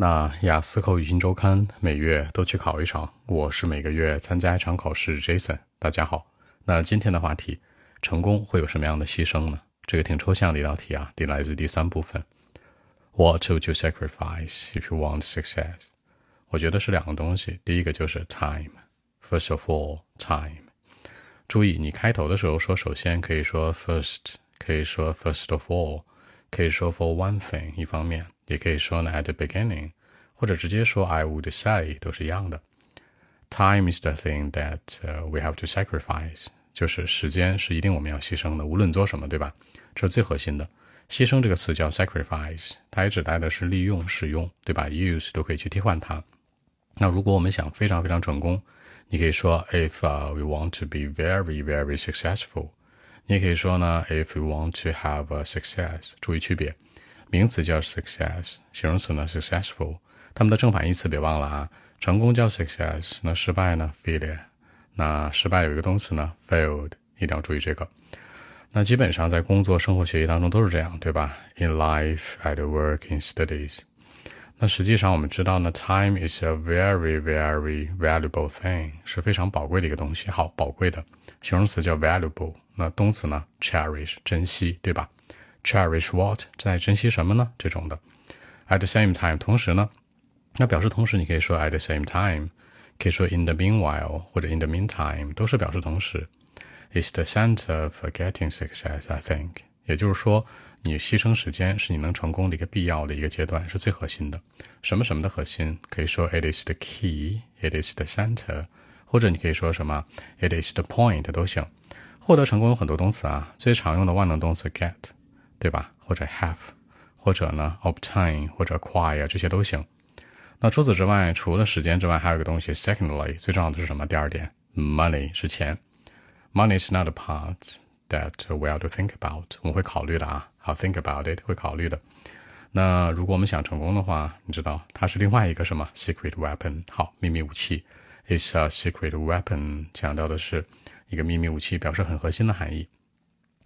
那雅思口语新周刊每月都去考一场，我是每个月参加一场考试。Jason，大家好。那今天的话题，成功会有什么样的牺牲呢？这个挺抽象的一道题啊，得来自第三部分。What would you sacrifice if you want success？我觉得是两个东西，第一个就是 time。First of all, time。注意，你开头的时候说，首先可以说 first，可以说 first of all，可以说 for one thing，一方面。也可以说呢，at the beginning，或者直接说 I would say 都是一样的。Time is the thing that we have to sacrifice，就是时间是一定我们要牺牲的，无论做什么，对吧？这是最核心的。牺牲这个词叫 sacrifice，它也指代的是利用、使用，对吧？Use 都可以去替换它。那如果我们想非常非常成功，你可以说 If we want to be very very successful，你也可以说呢，If we want to have a success，注意区别。名词叫 success，形容词呢 successful，它们的正反义词别忘了啊。成功叫 success，那失败呢 failure，那失败有一个动词呢 failed，一定要注意这个。那基本上在工作、生活、学习当中都是这样，对吧？In life, at work, in studies。那实际上我们知道呢，time is a very, very valuable thing，是非常宝贵的一个东西。好，宝贵的形容词叫 valuable，那动词呢 cherish，珍惜，对吧？Cherish what 在珍惜什么呢？这种的。At the same time，同时呢，那表示同时，你可以说 at the same time，可以说 in the meanwhile 或者 in the meantime，都是表示同时。Is the center of getting success, I think。也就是说，你牺牲时间是你能成功的一个必要的一个阶段，是最核心的。什么什么的核心？可以说 it is the key，it is the center，或者你可以说什么 it is the point 都行。获得成功有很多动词啊，最常用的万能动词 get。对吧？或者 have，或者呢 obtain，或者 acquire，这些都行。那除此之外，除了时间之外，还有一个东西，secondly，最重要的是什么？第二点，money 是钱。Money is not a part that we have to think about，我们会考虑的啊。好，think about it，会考虑的。那如果我们想成功的话，你知道它是另外一个什么 secret weapon？好，秘密武器。It's a secret weapon，强调的是一个秘密武器，表示很核心的含义。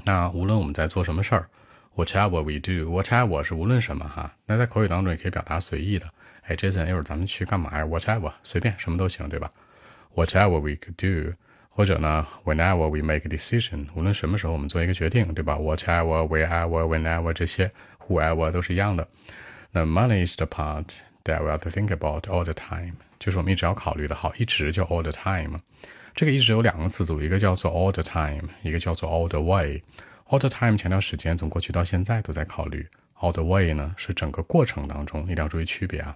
那无论我们在做什么事儿，Whatever we do, whatever 是无论什么哈。那在口语当中也可以表达随意的。哎，Jason，一会儿咱们去干嘛呀？Whatever，随便什么都行，对吧？Whatever we could do，或者呢，Whenever we make a decision，无论什么时候我们做一个决定，对吧？Whatever, wherever, whenever 这些，whoever 都是一样的。那 money is the part that we have to think about all the time，就是我们一直要考虑的。好，一直就 all the time。这个一直有两个词组，一个叫做 all the time，一个叫做 all the way。All the time 强调时间，从过去到现在都在考虑。All the way 呢是整个过程当中，一定要注意区别啊。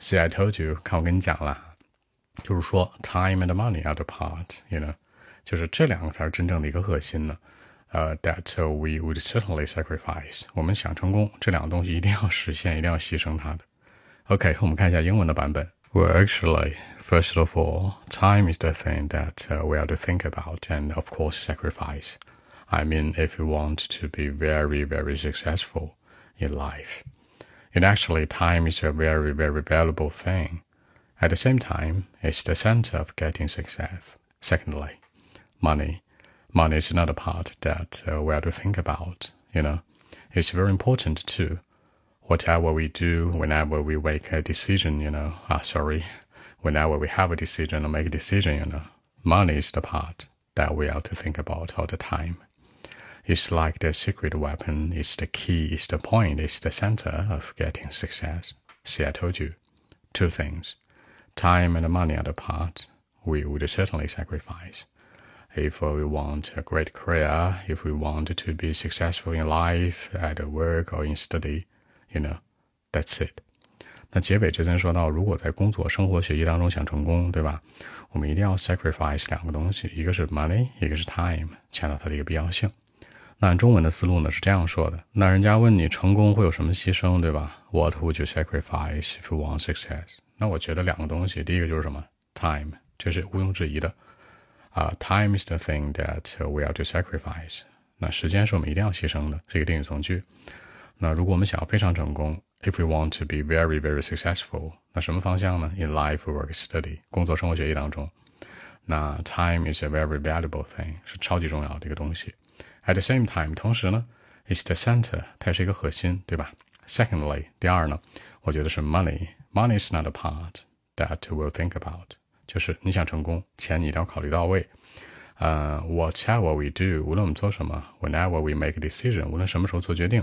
See, I told you，看我跟你讲了，就是说 time and money are the part，you know，就是这两个才是真正的一个核心呢。呃，that we would certainly sacrifice。我们想成功，这两个东西一定要实现，一定要牺牲它的。OK，我们看一下英文的版本。Well, actually, first of all, time is the thing that we have to think about and, of course, sacrifice. I mean, if you want to be very, very successful in life. And actually, time is a very, very valuable thing. At the same time, it's the center of getting success. Secondly, money. Money is another part that uh, we have to think about, you know. It's very important too. Whatever we do, whenever we make a decision, you know, ah, sorry, whenever we have a decision or make a decision, you know, money is the part that we have to think about all the time. It's like the secret weapon. It's the key. It's the point. It's the center of getting success. See, I told you. Two things. Time and money are the part we would certainly sacrifice. If we want a great career, if we want to be successful in life, at work or in study, you know, that's it. 那结尾这边说到，如果在工作、生活、学习当中想成功，对吧？我们一定要 sacrifice 两个东西，一个是 money，一个是 time，强调它的一个必要性。 那中文的思路呢是这样说的：那人家问你成功会有什么牺牲，对吧？What would you sacrifice if you want success？那我觉得两个东西，第一个就是什么？Time，这是毋庸置疑的。啊，Time is the thing that we have to sacrifice。那时间是我们一定要牺牲的，是一个定语从句。那如果我们想要非常成功，If we want to be very very successful，那什么方向呢？In life, work, study，工作、生活、学习当中，那 time is a very valuable thing，是超级重要的一个东西。At the same time，同时呢，is the center，它也是一个核心，对吧 Secondly，第二呢，我觉得是 money，money is not a part that we'll think about，就是你想成功，钱你一定要考虑到位。呃，whatever we do，无论我们做什么，whenever we make a decision，无论什么时候做决定，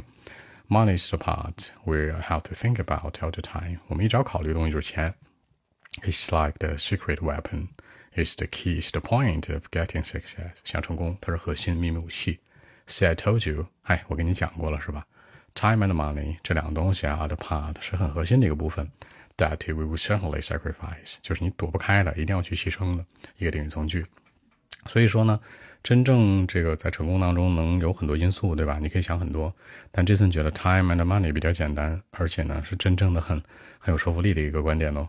money is the part we have to think about all the time。我们一直要考虑的东西就是钱。It's like the secret weapon. Is the key. is the point of getting success. 想成功，它是核心秘密武器。See, I told you. 哎，我跟你讲过了，是吧？Time and money 这两个东西啊，the part 是很核心的一个部分。That we will certainly sacrifice，就是你躲不开的，一定要去牺牲的一个定语从句。所以说呢，真正这个在成功当中能有很多因素，对吧？你可以想很多，但这次觉得 time and money 比较简单，而且呢是真正的很很有说服力的一个观点哦。